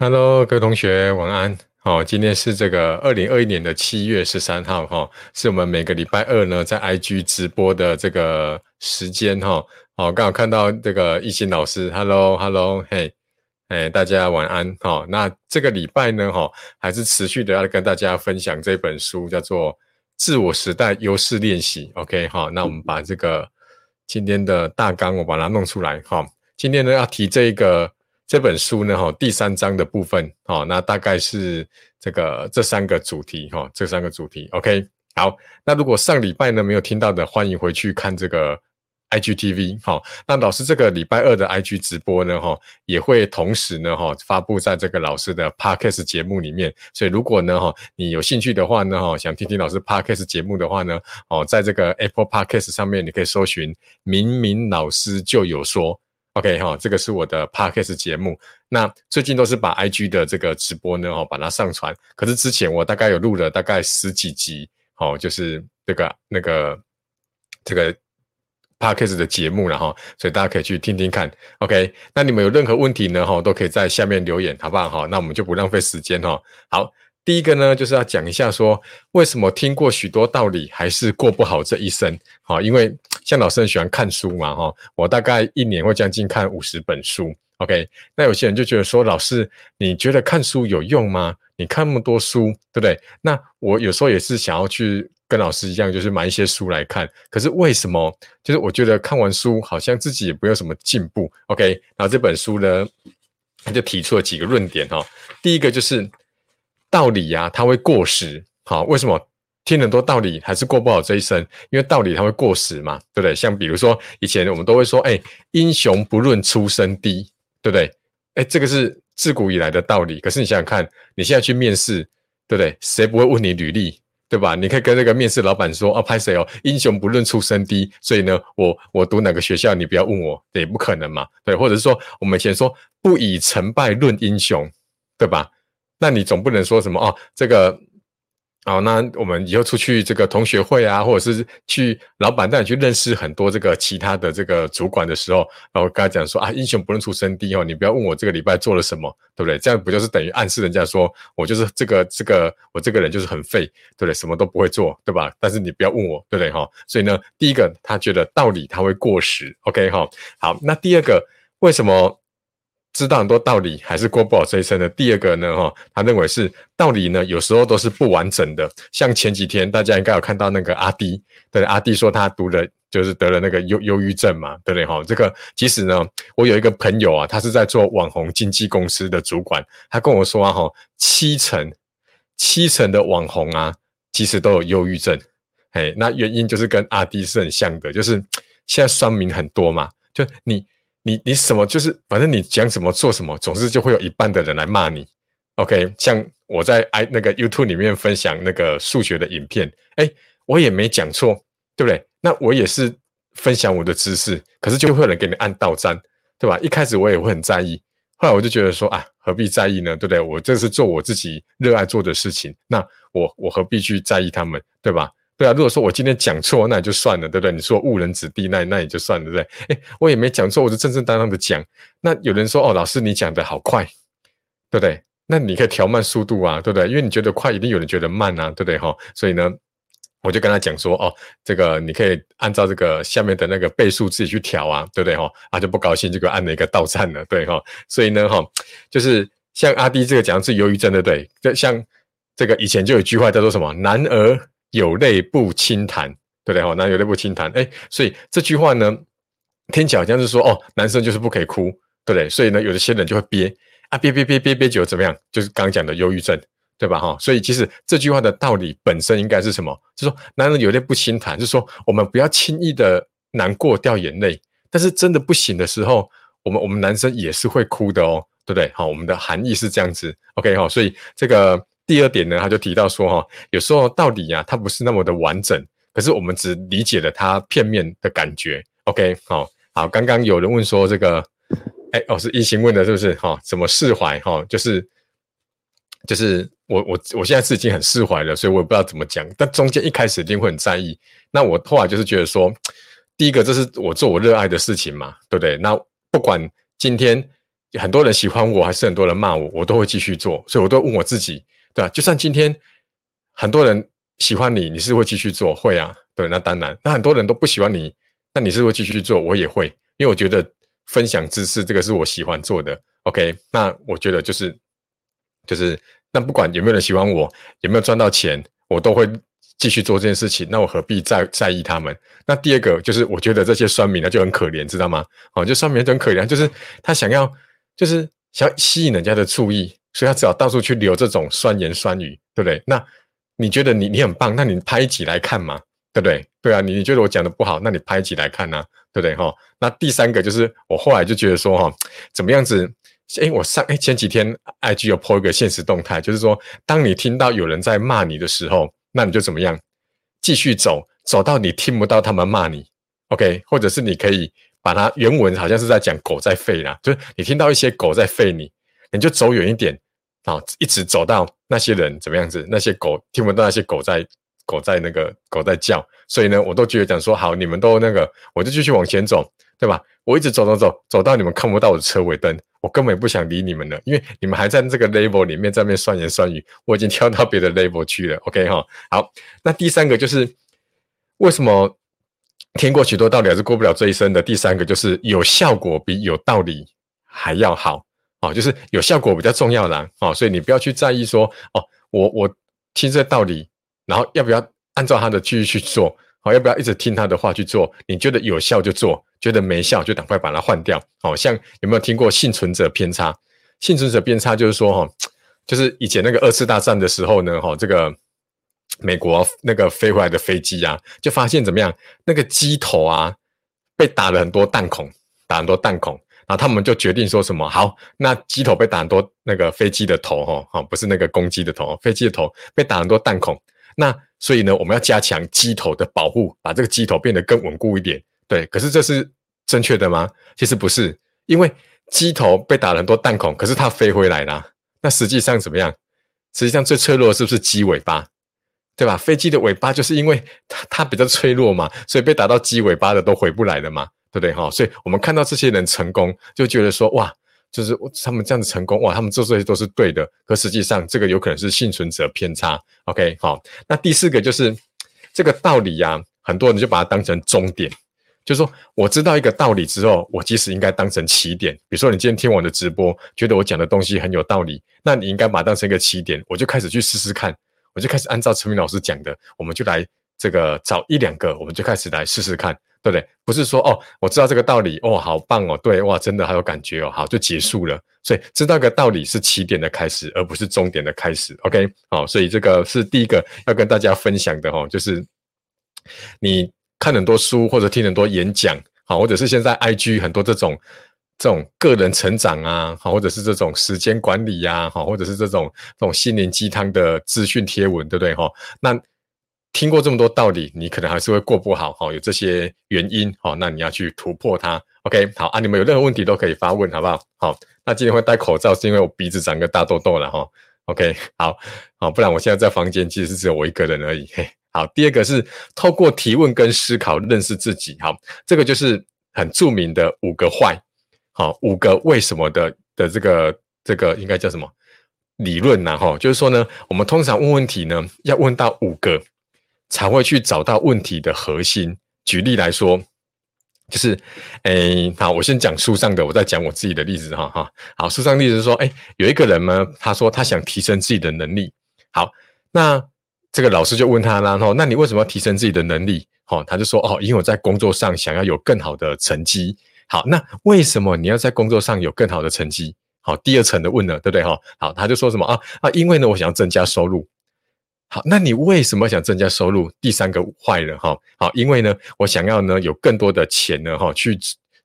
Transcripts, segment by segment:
Hello，各位同学，晚安。好，今天是这个二零二一年的七月十三号，哈，是我们每个礼拜二呢在 IG 直播的这个时间，哈。好，刚好看到这个一心老师，Hello，Hello，嘿，哎，大家晚安。好，那这个礼拜呢，哈，还是持续的要跟大家分享这本书，叫做《自我时代优势练习》。OK，好，那我们把这个今天的大纲我把它弄出来，哈。今天呢要提这个。这本书呢，哈，第三章的部分，哈，那大概是这个这三个主题，哈，这三个主题，OK，好，那如果上礼拜呢没有听到的，欢迎回去看这个 IGTV，哈，那老师这个礼拜二的 IG 直播呢，哈，也会同时呢，哈，发布在这个老师的 Podcast 节目里面，所以如果呢，哈，你有兴趣的话呢，哈，想听听老师 Podcast 节目的话呢，哦，在这个 Apple Podcast 上面，你可以搜寻“明明老师就有说”。OK 哈，这个是我的 Podcast 节目。那最近都是把 IG 的这个直播呢，哈，把它上传。可是之前我大概有录了大概十几集，哦，就是这个那个这个 Podcast 的节目了哈，所以大家可以去听听看。OK，那你们有任何问题呢，哈，都可以在下面留言，好不好？哈，那我们就不浪费时间哈。好。第一个呢，就是要讲一下说，为什么听过许多道理还是过不好这一生？好，因为像老师很喜欢看书嘛，哈，我大概一年会将近看五十本书。OK，那有些人就觉得说，老师，你觉得看书有用吗？你看那么多书，对不对？那我有时候也是想要去跟老师一样，就是买一些书来看。可是为什么？就是我觉得看完书好像自己也没有什么进步。OK，然后这本书呢，他就提出了几个论点哈。第一个就是。道理呀，它会过时。好，为什么听很多道理还是过不好这一生？因为道理它会过时嘛，对不对？像比如说以前我们都会说，哎，英雄不论出身低，对不对？哎，这个是自古以来的道理。可是你想想看，你现在去面试，对不对？谁不会问你履历，对吧？你可以跟那个面试老板说，啊，拍谁哦？英雄不论出身低，所以呢，我我读哪个学校，你不要问我，也不可能嘛，对？或者是说，我们以前说不以成败论英雄，对吧？那你总不能说什么哦？这个，哦，那我们以后出去这个同学会啊，或者是去老板带你去认识很多这个其他的这个主管的时候，然后跟他讲说啊，英雄不论出身低哦，你不要问我这个礼拜做了什么，对不对？这样不就是等于暗示人家说我就是这个这个我这个人就是很废，对不对？什么都不会做，对吧？但是你不要问我，对不对？哈，所以呢，第一个他觉得道理他会过时，OK 哈。好，那第二个为什么？知道很多道理还是过不好这一生的。第二个呢，哈，他认为是道理呢，有时候都是不完整的。像前几天大家应该有看到那个阿弟，对阿弟说他读了就是得了那个忧忧郁症嘛，对不对？哈，这个其实呢，我有一个朋友啊，他是在做网红经纪公司的主管，他跟我说啊，哈，七成七成的网红啊，其实都有忧郁症。哎，那原因就是跟阿弟是很像的，就是现在酸民很多嘛，就你。你你什么就是反正你讲什么做什么，总是就会有一半的人来骂你。OK，像我在 i 那个 YouTube 里面分享那个数学的影片，哎，我也没讲错，对不对？那我也是分享我的知识，可是就会有人给你按倒赞，对吧？一开始我也会很在意，后来我就觉得说啊，何必在意呢？对不对？我这是做我自己热爱做的事情，那我我何必去在意他们，对吧？对啊，如果说我今天讲错，那也就算了，对不对？你说误人子弟，那那也就算了，对不对？哎，我也没讲错，我就正正当当的讲。那有人说，哦，老师你讲的好快，对不对？那你可以调慢速度啊，对不对？因为你觉得快，一定有人觉得慢啊，对不对？哈，所以呢，我就跟他讲说，哦，这个你可以按照这个下面的那个倍数自己去调啊，对不对？哈，啊就不高兴就给我按了一个倒站了，对哈。所以呢，哈，就是像阿弟这个讲是忧郁症，对不对？这像这个以前就有句话叫做什么？男儿。有泪不轻弹，对不对？哈，那有泪不轻弹，哎，所以这句话呢，听起来好像是说，哦，男生就是不可以哭，对不对？所以呢，有一些人就会憋啊，憋憋憋憋憋久怎么样？就是刚刚讲的忧郁症，对吧？哈，所以其实这句话的道理本身应该是什么？就是说，男人有泪不轻弹，就是说，我们不要轻易的难过掉眼泪，但是真的不行的时候，我们我们男生也是会哭的哦，对不对？好，我们的含义是这样子，OK 哈，所以这个。第二点呢，他就提到说，哈，有时候道理呀，它不是那么的完整，可是我们只理解了它片面的感觉。OK，好，好，刚刚有人问说这个，哎，哦，是一心问的，是不是？哈，怎么释怀？哈，就是，就是我我我现在是已经很释怀了，所以我也不知道怎么讲。但中间一开始一定会很在意。那我后来就是觉得说，第一个，这是我做我热爱的事情嘛，对不对？那不管今天很多人喜欢我，还是很多人骂我，我都会继续做。所以我都问我自己，对啊？就算今天很多人喜欢你，你是会继续做？会啊，对，那当然。那很多人都不喜欢你，那你是会继续做？我也会，因为我觉得分享知识这个是我喜欢做的。OK，那我觉得就是就是，那不管有没有人喜欢我，有没有赚到钱，我都会继续做这件事情。那我何必在在意他们？那第二个就是，我觉得这些酸民呢就很可怜，知道吗？哦，就酸民就很可怜，就是他想要就是想吸引人家的注意，所以他只好到处去留这种酸言酸语，对不对？那你觉得你你很棒，那你拍一集来看嘛，对不对？对啊，你你觉得我讲的不好，那你拍一集来看呢，对不对？哈，那第三个就是我后来就觉得说哈，怎么样子？哎，我上哎前几天 IG 有 po 一个现实动态，就是说，当你听到有人在骂你的时候，那你就怎么样？继续走，走到你听不到他们骂你，OK？或者是你可以把它原文好像是在讲狗在吠啦，就是你听到一些狗在吠你，你就走远一点，啊，一直走到那些人怎么样子？那些狗听不到那些狗在狗在那个狗在叫，所以呢，我都觉得讲说好，你们都那个，我就继续往前走，对吧？我一直走走走，走到你们看不到我的车尾灯。我根本不想理你们了，因为你们还在这个 label 里面在那边酸言酸语，我已经跳到别的 label 去了。OK 哈，好，那第三个就是为什么听过许多道理还是过不了这一生的？第三个就是有效果比有道理还要好哦，就是有效果比较重要啦哦，所以你不要去在意说哦，我我听这道理，然后要不要按照他的继续去做？好，要不要一直听他的话去做？你觉得有效就做。觉得没效就赶快把它换掉。好像有没有听过幸存者偏差？幸存者偏差就是说，哈，就是以前那个二次大战的时候呢，哈，这个美国那个飞回来的飞机啊，就发现怎么样？那个机头啊被打了很多弹孔，打很多弹孔，然后他们就决定说什么？好，那机头被打很多，那个飞机的头，哈，哈，不是那个公鸡的头，飞机的头被打很多弹孔。那所以呢，我们要加强机头的保护，把这个机头变得更稳固一点。对，可是这是正确的吗？其实不是，因为机头被打了很多弹孔，可是它飞回来了。那实际上怎么样？实际上最脆弱的是不是机尾巴？对吧？飞机的尾巴就是因为它它比较脆弱嘛，所以被打到机尾巴的都回不来了嘛，对不对哈？所以我们看到这些人成功，就觉得说哇，就是他们这样子成功哇，他们做这些都是对的。可实际上这个有可能是幸存者偏差。OK，好，那第四个就是这个道理呀，很多人就把它当成终点。就是说，我知道一个道理之后，我其实应该当成起点。比如说，你今天听我的直播，觉得我讲的东西很有道理，那你应该把它当成一个起点，我就开始去试试看，我就开始按照陈明老师讲的，我们就来这个找一两个，我们就开始来试试看，对不对？不是说哦，我知道这个道理，哦，好棒哦，对，哇，真的好有感觉哦，好就结束了。所以知道个道理是起点的开始，而不是终点的开始。OK，好，所以这个是第一个要跟大家分享的哦，就是你。看很多书或者听很多演讲，好，或者是现在 IG 很多这种这种个人成长啊，好，或者是这种时间管理呀，好，或者是这种这种心灵鸡汤的资讯贴文，对不对？哈，那听过这么多道理，你可能还是会过不好，哈，有这些原因，好，那你要去突破它。OK，好啊，你们有任何问题都可以发问，好不好？好，那今天会戴口罩是因为我鼻子长个大痘痘了，哈。OK，好，好，不然我现在在房间其实是只有我一个人而已，嘿。好，第二个是透过提问跟思考认识自己。好，这个就是很著名的五个坏，好，五个为什么的的这个这个应该叫什么理论呢？哈，就是说呢，我们通常问问题呢，要问到五个才会去找到问题的核心。举例来说，就是诶，好，我先讲书上的，我再讲我自己的例子哈哈。好，书上例子是说，哎，有一个人呢，他说他想提升自己的能力。好，那。这个老师就问他啦，吼，那你为什么要提升自己的能力？哦，他就说，哦，因为我在工作上想要有更好的成绩。好，那为什么你要在工作上有更好的成绩？好，第二层的问了，对不对？哈，好，他就说什么啊啊，因为呢，我想要增加收入。好，那你为什么想增加收入？第三个坏了，哈，好，因为呢，我想要呢有更多的钱呢，哈，去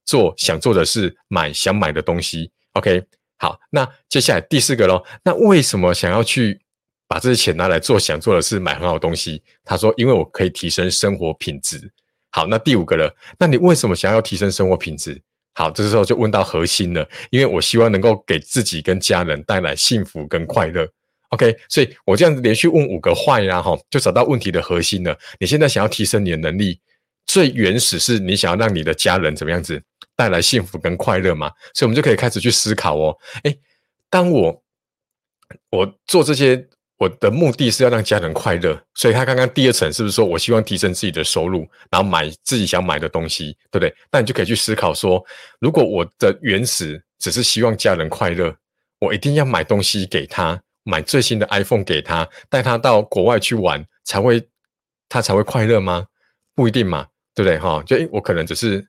做想做的事，买想买的东西。OK，好，那接下来第四个喽，那为什么想要去？把这些钱拿来做想做的事，买很好东西。他说：“因为我可以提升生活品质。”好，那第五个了，那你为什么想要提升生活品质？好，这时候就问到核心了。因为我希望能够给自己跟家人带来幸福跟快乐。OK，所以我这样子连续问五个坏呀，哈，就找到问题的核心了。你现在想要提升你的能力，最原始是你想要让你的家人怎么样子带来幸福跟快乐嘛？所以，我们就可以开始去思考哦，哎，当我我做这些。我的目的是要让家人快乐，所以他刚刚第二层是不是说我希望提升自己的收入，然后买自己想买的东西，对不对？那你就可以去思考说，如果我的原始只是希望家人快乐，我一定要买东西给他，买最新的 iPhone 给他，带他到国外去玩，才会他才会快乐吗？不一定嘛，对不对？哈，就我可能只是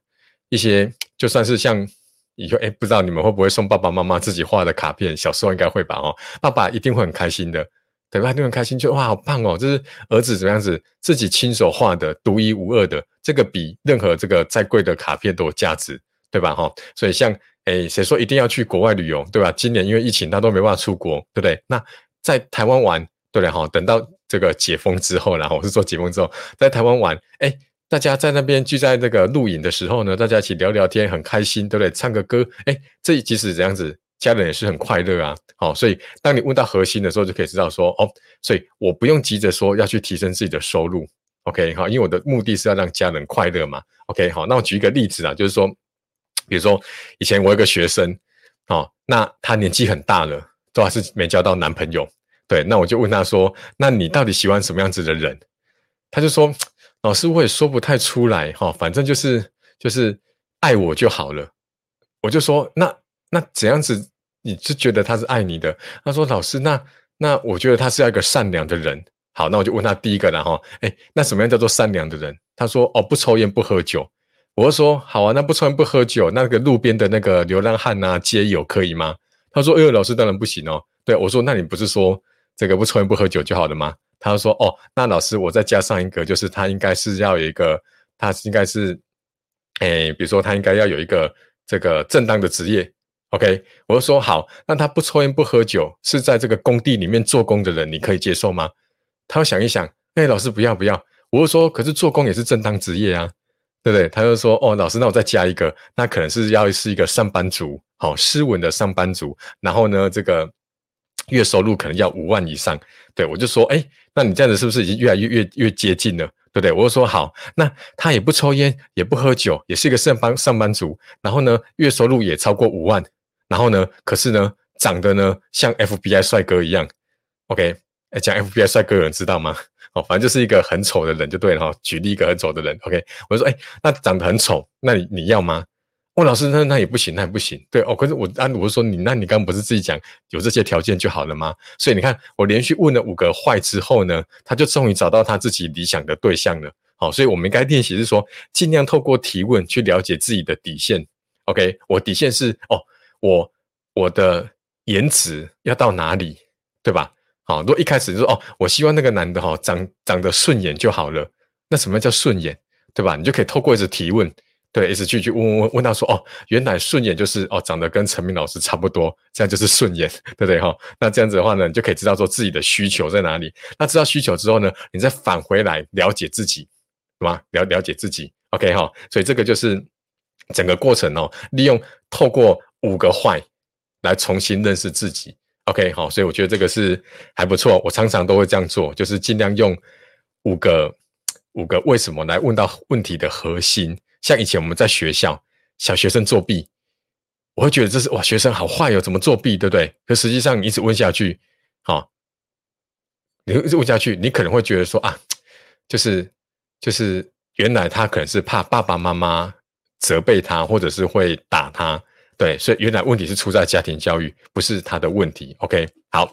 一些，就算是像以后，哎，不知道你们会不会送爸爸妈妈自己画的卡片？小时候应该会吧？哦，爸爸一定会很开心的。对吧？一定很开心，就哇，好棒哦！这是儿子怎么样子自己亲手画的，独一无二的，这个比任何这个再贵的卡片都有价值，对吧？哈，所以像诶，谁说一定要去国外旅游，对吧？今年因为疫情，他都没办法出国，对不对？那在台湾玩，对不对？哈，等到这个解封之后，然后我是说解封之后，在台湾玩，哎，大家在那边聚在那个录影的时候呢，大家一起聊聊天，很开心，对不对？唱个歌，哎，这即使这样子。家人也是很快乐啊，好，所以当你问到核心的时候，就可以知道说，哦，所以我不用急着说要去提升自己的收入，OK，好，因为我的目的是要让家人快乐嘛，OK，好，那我举一个例子啊，就是说，比如说以前我有个学生，哦，那他年纪很大了，都还是没交到男朋友，对，那我就问他说，那你到底喜欢什么样子的人？他就说，老师我也说不太出来，哈，反正就是就是爱我就好了。我就说，那那怎样子？你是觉得他是爱你的？他说：“老师，那那我觉得他是要一个善良的人。”好，那我就问他第一个然后，哎，那什么样叫做善良的人？他说：“哦，不抽烟不喝酒。”我就说：“好啊，那不抽烟不喝酒，那个路边的那个流浪汉呐，街友可以吗？”他说：“哎呦，老师当然不行哦。”对我说：“那你不是说这个不抽烟不喝酒就好了吗？”他说：“哦，那老师我再加上一个，就是他应该是要有一个，他应该是，哎，比如说他应该要有一个这个正当的职业。” OK，我就说好，那他不抽烟不喝酒，是在这个工地里面做工的人，你可以接受吗？他想一想，哎，老师不要不要。我就说，可是做工也是正当职业啊，对不对？他就说，哦，老师，那我再加一个，那可能是要是一个上班族，好，斯文的上班族，然后呢，这个月收入可能要五万以上。对我就说，哎，那你这样子是不是已经越来越越越接近了？对不对？我就说好，那他也不抽烟，也不喝酒，也是一个上班上班族，然后呢，月收入也超过五万。然后呢？可是呢，长得呢像 FBI 帅哥一样。OK，哎，讲 FBI 帅哥有人知道吗？哦，反正就是一个很丑的人就对了哈。举例一个很丑的人，OK，我就说，哎，那长得很丑，那你你要吗？问老师，那那也不行，那也不行。对哦，可是我按我说你，那你刚刚不是自己讲有这些条件就好了吗？所以你看，我连续问了五个坏之后呢，他就终于找到他自己理想的对象了。好，所以我们应该练习是说，尽量透过提问去了解自己的底线。OK，我底线是哦。我我的颜值要到哪里，对吧？好，如果一开始就说哦，我希望那个男的哈长长得顺眼就好了，那什么叫顺眼，对吧？你就可以透过一直提问，对，一直去去问问问问到说哦，原来顺眼就是哦长得跟陈明老师差不多，这样就是顺眼，对不对哈？那这样子的话呢，你就可以知道说自己的需求在哪里。那知道需求之后呢，你再返回来了解自己，对吧？了了解自己，OK 哈？所以这个就是整个过程哦，利用透过。五个坏，来重新认识自己。OK，好，所以我觉得这个是还不错。我常常都会这样做，就是尽量用五个五个为什么来问到问题的核心。像以前我们在学校，小学生作弊，我会觉得这是哇，学生好坏哦，怎么作弊，对不对？可实际上你一直问下去，好，你一直问下去，你可能会觉得说啊，就是就是原来他可能是怕爸爸妈妈责备他，或者是会打他。对，所以原来问题是出在家庭教育，不是他的问题。OK，好，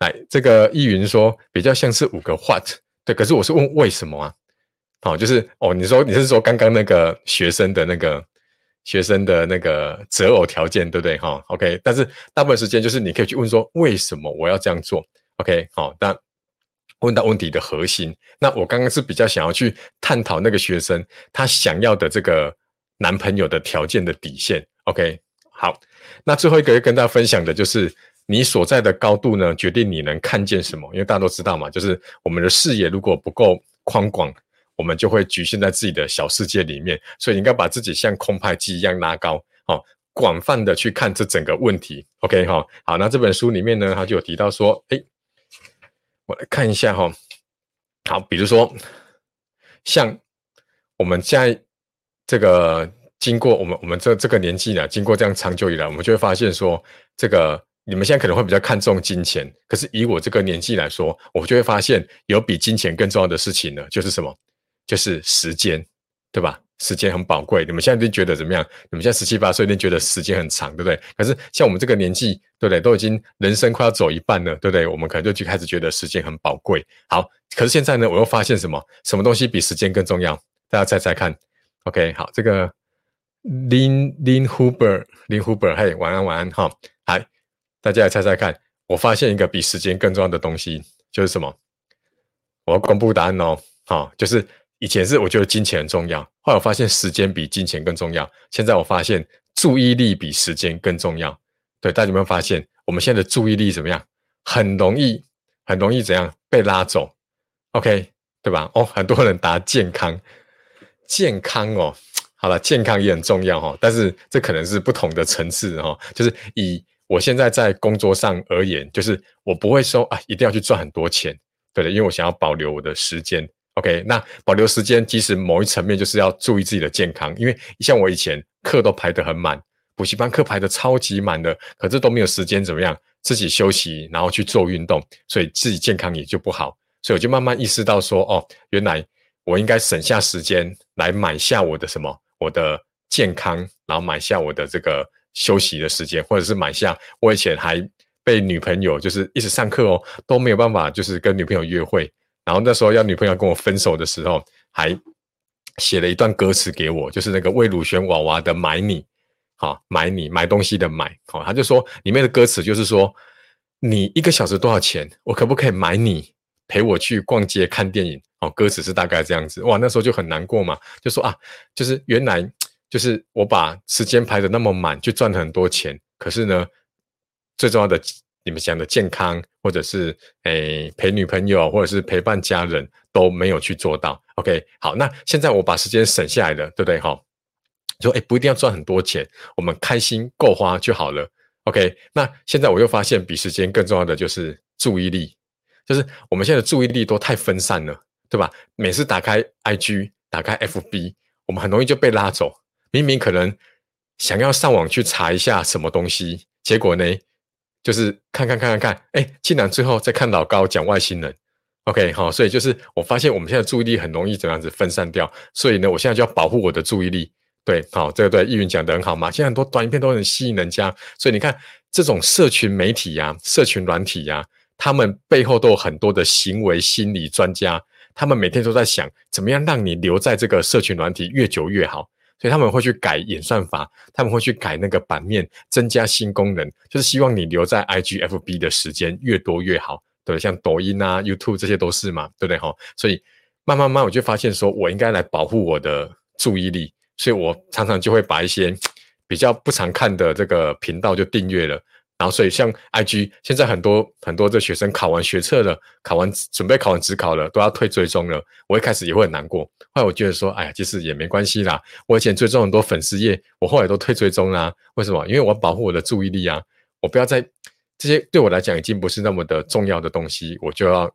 来这个易云说比较像是五个 what，对，可是我是问为什么啊？好，就是哦，你说你是说刚刚那个学生的那个学生的那个择偶条件，对不对？哈，OK，但是大部分时间就是你可以去问说为什么我要这样做？OK，好，但问到问题的核心，那我刚刚是比较想要去探讨那个学生他想要的这个男朋友的条件的底线。OK。好，那最后一个要跟大家分享的就是你所在的高度呢，决定你能看见什么。因为大家都知道嘛，就是我们的视野如果不够宽广，我们就会局限在自己的小世界里面。所以应该把自己像空拍机一样拉高，哦，广泛的去看这整个问题。OK 哈，好，那这本书里面呢，他就有提到说，哎，我来看一下哈，好，比如说像我们在这个。经过我们我们这这个年纪呢，经过这样长久以来，我们就会发现说，这个你们现在可能会比较看重金钱，可是以我这个年纪来说，我就会发现有比金钱更重要的事情呢，就是什么？就是时间，对吧？时间很宝贵。你们现在就觉得怎么样？你们现在十七八岁，一定觉得时间很长，对不对？可是像我们这个年纪，对不对？都已经人生快要走一半了，对不对？我们可能就就开始觉得时间很宝贵。好，可是现在呢，我又发现什么？什么东西比时间更重要？大家猜猜看。OK，好，这个。Lin Lin Huber 林 Huber，嘿，晚安晚安哈，来，大家来猜猜看，我发现一个比时间更重要的东西，就是什么？我要公布答案哦，好，就是以前是我觉得金钱很重要，后来我发现时间比金钱更重要，现在我发现注意力比时间更重要。对，大家有没有发现，我们现在的注意力怎么样？很容易，很容易怎样被拉走？OK，对吧？哦，很多人答健康，健康哦。好了，健康也很重要哈，但是这可能是不同的层次哈。就是以我现在在工作上而言，就是我不会说啊，一定要去赚很多钱，对的，因为我想要保留我的时间。OK，那保留时间，其实某一层面就是要注意自己的健康，因为像我以前课都排得很满，补习班课排得超级满的，可是都没有时间怎么样自己休息，然后去做运动，所以自己健康也就不好。所以我就慢慢意识到说，哦，原来我应该省下时间来买下我的什么。我的健康，然后买下我的这个休息的时间，或者是买下我以前还被女朋友就是一直上课哦，都没有办法就是跟女朋友约会，然后那时候要女朋友跟我分手的时候，还写了一段歌词给我，就是那个魏如萱娃娃的买你，好买你买东西的买，好他就说里面的歌词就是说你一个小时多少钱，我可不可以买你陪我去逛街看电影？哦，歌词是大概这样子，哇，那时候就很难过嘛，就说啊，就是原来就是我把时间排的那么满，就赚了很多钱，可是呢，最重要的你们讲的健康，或者是诶陪女朋友，或者是陪伴家人，都没有去做到。OK，好，那现在我把时间省下来了，对不对？哈，说诶不一定要赚很多钱，我们开心够花就好了。OK，那现在我又发现比时间更重要的就是注意力，就是我们现在的注意力都太分散了。对吧？每次打开 IG、打开 FB，我们很容易就被拉走。明明可能想要上网去查一下什么东西，结果呢，就是看看看看看，哎，竟然最后在看老高讲外星人。OK，好，所以就是我发现我们现在注意力很容易怎样子分散掉。所以呢，我现在就要保护我的注意力。对，好，这个对易云讲的很好嘛。现在很多短影片都很吸引人家，所以你看这种社群媒体呀、社群软体呀，他们背后都有很多的行为心理专家。他们每天都在想怎么样让你留在这个社群软体越久越好，所以他们会去改演算法，他们会去改那个版面，增加新功能，就是希望你留在 IGFB 的时间越多越好，对像抖音啊、YouTube 这些都是嘛，对不对哈？所以慢慢慢我就发现说，我应该来保护我的注意力，所以我常常就会把一些比较不常看的这个频道就订阅了。然后，所以像 IG，现在很多很多的学生考完学测了，考完准备考完职考了，都要退追踪了。我一开始也会很难过，后来我觉得说，哎呀，其实也没关系啦。我以前追踪很多粉丝页，我后来都退追踪啦。为什么？因为我要保护我的注意力啊，我不要在这些对我来讲已经不是那么的重要的东西，我就要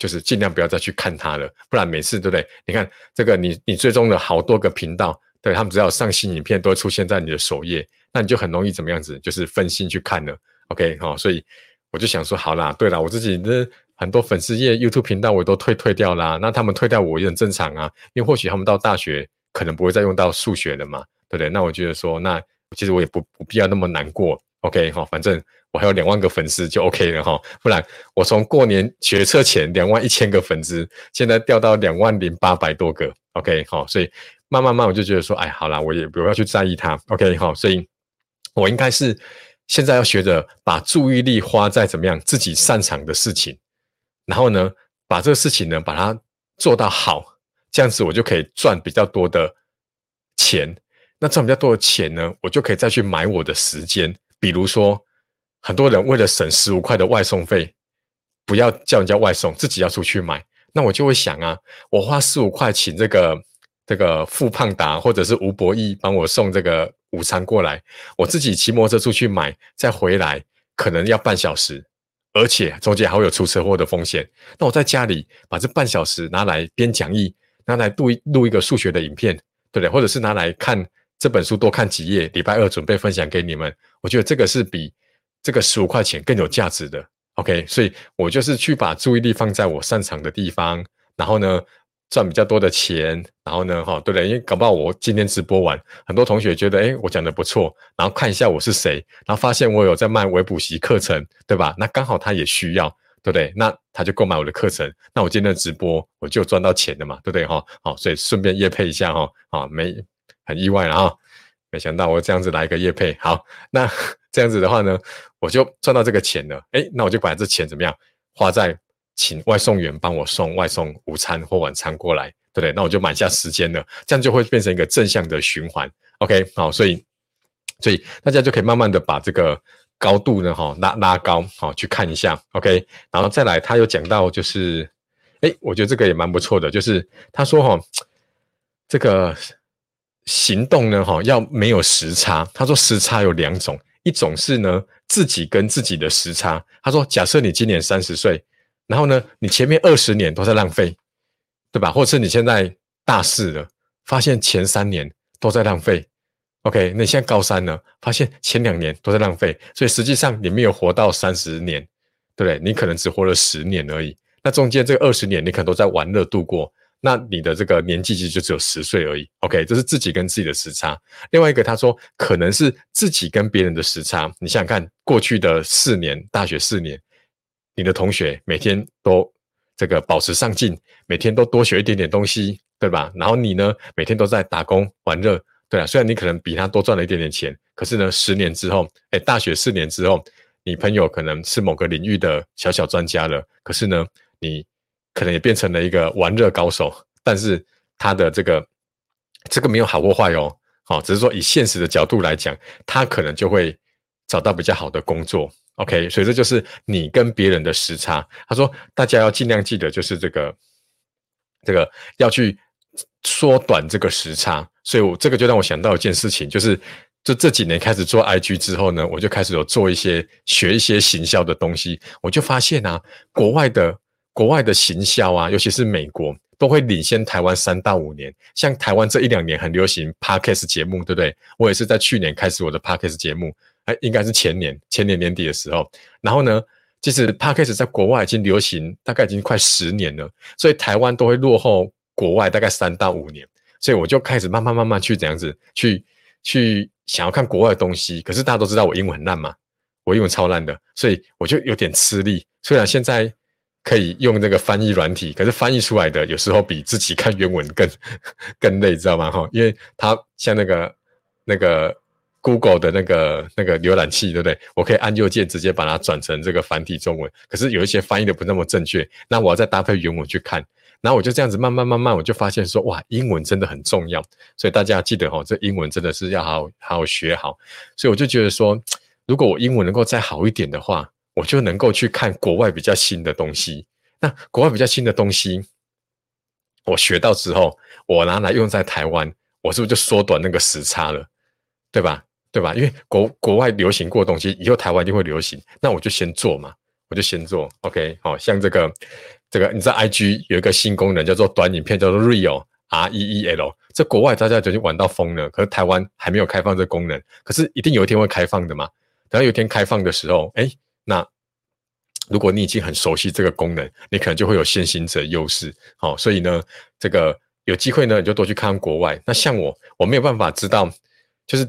就是尽量不要再去看它了。不然每次对不对？你看这个，你你追踪了好多个频道，对他们只要上新影片，都会出现在你的首页。那你就很容易怎么样子，就是分心去看了，OK 哈，所以我就想说，好啦，对了，我自己的很多粉丝页 YouTube 频道我都退退掉啦，那他们退掉我也很正常啊，因为或许他们到大学可能不会再用到数学了嘛，对不对？那我觉得说，那其实我也不不必要那么难过，OK 哈，反正我还有两万个粉丝就 OK 了哈，不然我从过年学车前两万一千个粉丝，现在掉到两万零八百多个，OK 好，所以慢慢慢我就觉得说，哎，好啦，我也不要去在意它，OK 好，所以。我应该是现在要学着把注意力花在怎么样自己擅长的事情，然后呢，把这个事情呢把它做到好，这样子我就可以赚比较多的钱。那赚比较多的钱呢，我就可以再去买我的时间。比如说，很多人为了省十五块的外送费，不要叫人家外送，自己要出去买。那我就会想啊，我花十五块请这个这个富胖达或者是吴博义帮我送这个。午餐过来，我自己骑摩托车出去买，再回来可能要半小时，而且中间还会有出车祸的风险。那我在家里把这半小时拿来编讲义，拿来录录一个数学的影片，对不对？或者是拿来看这本书多看几页，礼拜二准备分享给你们。我觉得这个是比这个十五块钱更有价值的。OK，所以我就是去把注意力放在我擅长的地方，然后呢赚比较多的钱，然后呢哈，对不对？因为搞不好我今天直播完，很多同学觉得哎我讲的不错，然后看一下我是谁，然后发现我有在卖微补习课程，对吧？那刚好他也需要，对不对？那他就购买我的课程，那我今天的直播我就赚到钱了嘛，对不对哈？好，所以顺便夜配一下哈，啊没很意外了哈，没想到我这样子来一个夜配，好那。这样子的话呢，我就赚到这个钱了。哎，那我就把这钱怎么样花在请外送员帮我送外送午餐或晚餐过来，对不对？那我就买下时间了，这样就会变成一个正向的循环。OK，好，所以所以大家就可以慢慢的把这个高度呢，哈拉拉高，好去看一下。OK，然后再来，他有讲到就是，哎，我觉得这个也蛮不错的，就是他说哈，这个行动呢，哈要没有时差。他说时差有两种。一种是呢，自己跟自己的时差。他说，假设你今年三十岁，然后呢，你前面二十年都在浪费，对吧？或者是你现在大四了，发现前三年都在浪费。OK，那你现在高三了，发现前两年都在浪费，所以实际上你没有活到三十年，对不对？你可能只活了十年而已。那中间这二十年，你可能都在玩乐度过。那你的这个年纪其实就只有十岁而已，OK，这是自己跟自己的时差。另外一个他说可能是自己跟别人的时差。你想想看，过去的四年，大学四年，你的同学每天都这个保持上进，每天都多学一点点东西，对吧？然后你呢，每天都在打工玩乐，对啊。虽然你可能比他多赚了一点点钱，可是呢，十年之后，哎，大学四年之后，你朋友可能是某个领域的小小专家了，可是呢，你。可能也变成了一个玩热高手，但是他的这个这个没有好或坏哦，好，只是说以现实的角度来讲，他可能就会找到比较好的工作。OK，所以这就是你跟别人的时差。他说，大家要尽量记得，就是这个这个要去缩短这个时差。所以我这个就让我想到一件事情，就是就这几年开始做 IG 之后呢，我就开始有做一些学一些行销的东西，我就发现啊，国外的。国外的行销啊，尤其是美国，都会领先台湾三到五年。像台湾这一两年很流行 podcast 节目，对不对？我也是在去年开始我的 podcast 节目，哎，应该是前年前年年底的时候。然后呢，其实 podcast 在国外已经流行大概已经快十年了，所以台湾都会落后国外大概三到五年。所以我就开始慢慢慢慢去这样子去去想要看国外的东西。可是大家都知道我英文很烂嘛，我英文超烂的，所以我就有点吃力。虽然现在。可以用那个翻译软体，可是翻译出来的有时候比自己看原文更 更累，知道吗？哈，因为它像那个那个 Google 的那个那个浏览器，对不对？我可以按右键直接把它转成这个繁体中文，可是有一些翻译的不那么正确，那我要再搭配原文去看，然后我就这样子慢慢慢慢，我就发现说，哇，英文真的很重要，所以大家记得哈，这英文真的是要好好学好，所以我就觉得说，如果我英文能够再好一点的话。我就能够去看国外比较新的东西。那国外比较新的东西，我学到之后，我拿来用在台湾，我是不是就缩短那个时差了？对吧？对吧？因为国国外流行过的东西，以后台湾一定会流行。那我就先做嘛，我就先做。OK，好像这个这个，你知道 IG 有一个新功能叫做短影片，叫做 Real，R E E L。这国外大家已经玩到疯了，可是台湾还没有开放这功能。可是一定有一天会开放的嘛？等到有一天开放的时候，哎。那如果你已经很熟悉这个功能，你可能就会有先行者优势。好，所以呢，这个有机会呢，你就多去看看国外。那像我，我没有办法知道，就是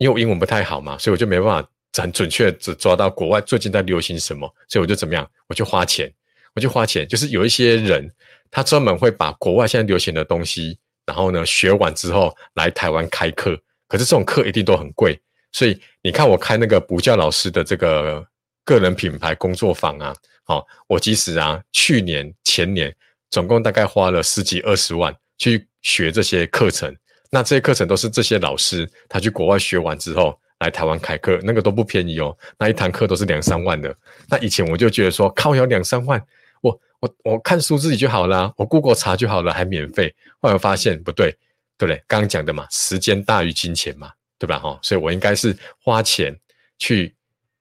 因为我英文不太好嘛，所以我就没办法很准确只抓到国外最近在流行什么。所以我就怎么样，我就花钱，我就花钱。就是有一些人，他专门会把国外现在流行的东西，然后呢学完之后来台湾开课。可是这种课一定都很贵。所以你看，我开那个补教老师的这个个人品牌工作坊啊，好，我即使啊，去年前年总共大概花了十几二十万去学这些课程，那这些课程都是这些老师他去国外学完之后来台湾开课，那个都不便宜哦，那一堂课都是两三万的。那以前我就觉得说，靠，要两三万，我我我看书自己就好了，我 Google 查就好了，还免费。后来发现不对，对不对？刚刚讲的嘛，时间大于金钱嘛。对吧？哈，所以我应该是花钱去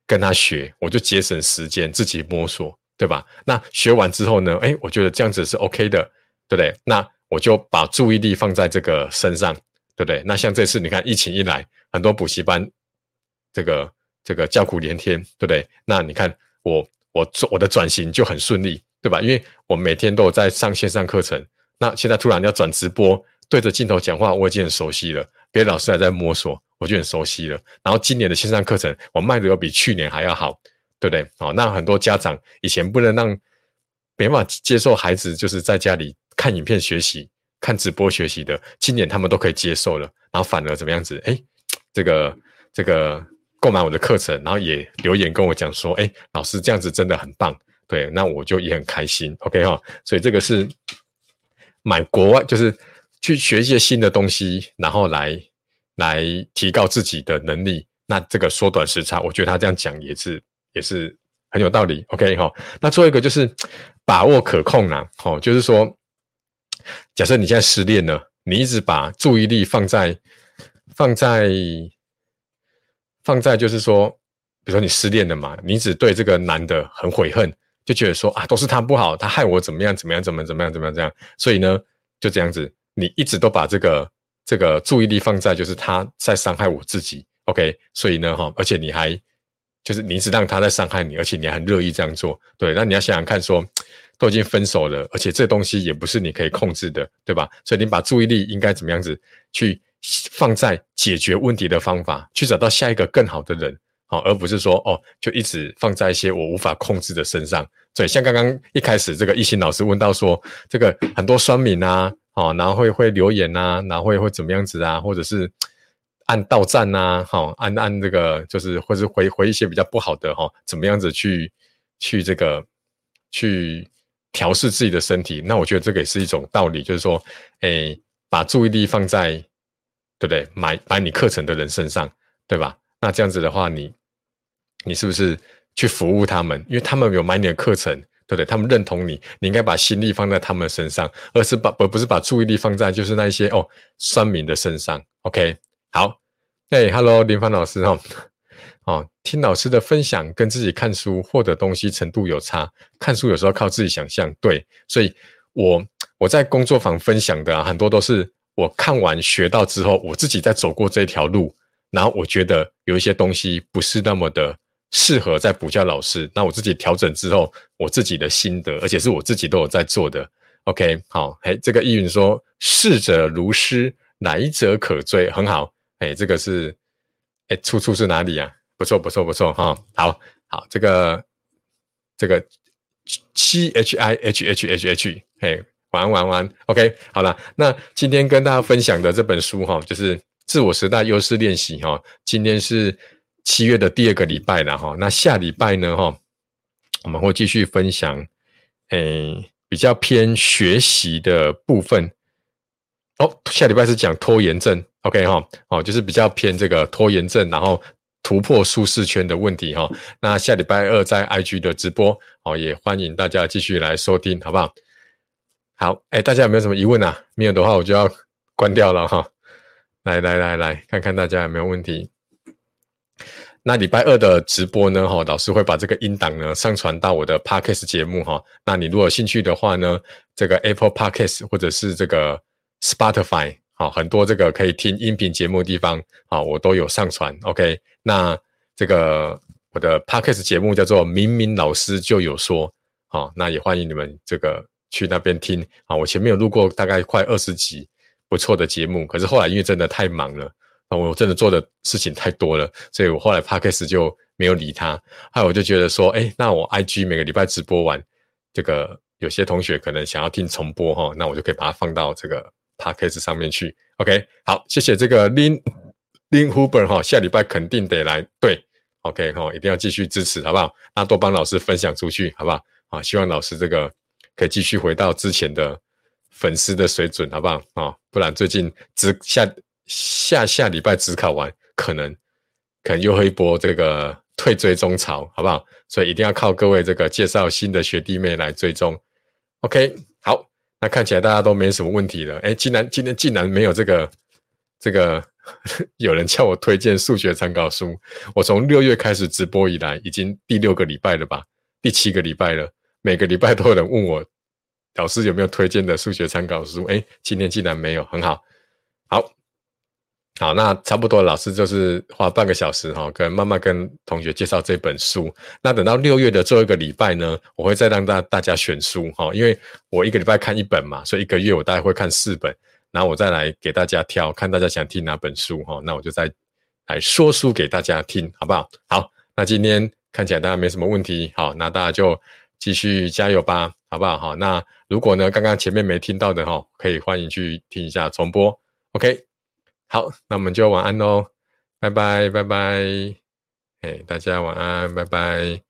跟他学，我就节省时间，自己摸索，对吧？那学完之后呢？哎，我觉得这样子是 OK 的，对不对？那我就把注意力放在这个身上，对不对？那像这次你看疫情一来，很多补习班这个这个叫苦连天，对不对？那你看我我做我的转型就很顺利，对吧？因为我每天都有在上线上课程，那现在突然要转直播，对着镜头讲话，我已经很熟悉了。别的老师还在摸索，我就很熟悉了。然后今年的线上课程，我卖的又比去年还要好，对不对？好，那很多家长以前不能让没办法接受孩子就是在家里看影片学习、看直播学习的，今年他们都可以接受了。然后反而怎么样子？哎，这个这个购买我的课程，然后也留言跟我讲说，哎，老师这样子真的很棒。对，那我就也很开心。OK 哈，所以这个是买国外就是。去学一些新的东西，然后来来提高自己的能力，那这个缩短时差，我觉得他这样讲也是也是很有道理。OK 哈，那做一个就是把握可控啦，哦，就是说，假设你现在失恋了，你一直把注意力放在放在放在，就是说，比如说你失恋了嘛，你只对这个男的很悔恨，就觉得说啊，都是他不好，他害我怎么样怎么样怎么怎么样怎么样这样，所以呢，就这样子。你一直都把这个这个注意力放在就是他在伤害我自己，OK？所以呢，哈，而且你还就是你一直让他在伤害你，而且你还很乐意这样做，对？那你要想想看，说都已经分手了，而且这东西也不是你可以控制的，对吧？所以你把注意力应该怎么样子去放在解决问题的方法，去找到下一个更好的人，好，而不是说哦，就一直放在一些我无法控制的身上。所以像刚刚一开始这个一心老师问到说，这个很多酸民啊。哦，然后会会留言呐，然后会会怎么样子啊？或者是按到站呐，好，按按这个就是，或是回回一些比较不好的哈，怎么样子去去这个去调试自己的身体？那我觉得这个也是一种道理，就是说，哎，把注意力放在对不对？买买你课程的人身上，对吧？那这样子的话，你你是不是去服务他们？因为他们有买你的课程。对不对？他们认同你，你应该把心力放在他们身上，而是把而不是把注意力放在就是那一些哦酸民的身上。OK，好，哎，Hello，林凡老师哈，哦，听老师的分享跟自己看书获得东西程度有差，看书有时候靠自己想象，对，所以我我在工作坊分享的很多都是我看完学到之后，我自己在走过这条路，然后我觉得有一些东西不是那么的。适合在补教老师，那我自己调整之后，我自己的心得，而且是我自己都有在做的。OK，好，哎，这个易云说“逝者如斯，来者可追”，很好。哎，这个是，哎，出处是哪里啊？不错，不错，不错，哈，好好，这个这个七 H I H H H H，嘿，玩玩玩，OK，好了，那今天跟大家分享的这本书哈，就是自我时代优势练习哈，今天是。七月的第二个礼拜了哈，那下礼拜呢哈，我们会继续分享，诶，比较偏学习的部分。哦，下礼拜是讲拖延症，OK 哈，哦，就是比较偏这个拖延症，然后突破舒适圈的问题哈。那下礼拜二在 IG 的直播，哦，也欢迎大家继续来收听，好不好？好，哎，大家有没有什么疑问啊？没有的话，我就要关掉了哈。来来来来，看看大家有没有问题。那礼拜二的直播呢？哈，老师会把这个音档呢上传到我的 Podcast 节目哈。那你如果有兴趣的话呢，这个 Apple Podcast 或者是这个 Spotify，好，很多这个可以听音频节目的地方，好，我都有上传。OK，那这个我的 Podcast 节目叫做“明明老师就有说”，好，那也欢迎你们这个去那边听。啊，我前面有录过大概快二十集不错的节目，可是后来因为真的太忙了。啊，我真的做的事情太多了，所以我后来 podcast 就没有理他。后来我就觉得说，哎，那我 IG 每个礼拜直播完，这个有些同学可能想要听重播哈，那我就可以把它放到这个 podcast 上面去。OK，好，谢谢这个 Lin Lin Huber 哈，下礼拜肯定得来。对，OK 哈，一定要继续支持，好不好？那多帮老师分享出去，好不好？啊，希望老师这个可以继续回到之前的粉丝的水准，好不好？啊，不然最近只下。下下礼拜只考完，可能可能又会一波这个退追踪潮，好不好？所以一定要靠各位这个介绍新的学弟妹来追踪。OK，那看起来大家都没什么问题了。哎，竟然今天竟然没有这个这个 有人叫我推荐数学参考书。我从六月开始直播以来，已经第六个礼拜了吧？第七个礼拜了，每个礼拜都有人问我老师有没有推荐的数学参考书。哎，今天竟然没有，很好，好。好，那差不多，老师就是花半个小时哈，跟慢慢跟同学介绍这本书。那等到六月的最后一个礼拜呢，我会再让大大家选书哈，因为我一个礼拜看一本嘛，所以一个月我大概会看四本，然后我再来给大家挑，看大家想听哪本书哈，那我就再来说书给大家听，好不好？好，那今天看起来大家没什么问题，好，那大家就继续加油吧，好不好？好，那如果呢刚刚前面没听到的哈，可以欢迎去听一下重播，OK。好，那我们就晚安喽，拜拜拜拜，哎，大家晚安，拜拜。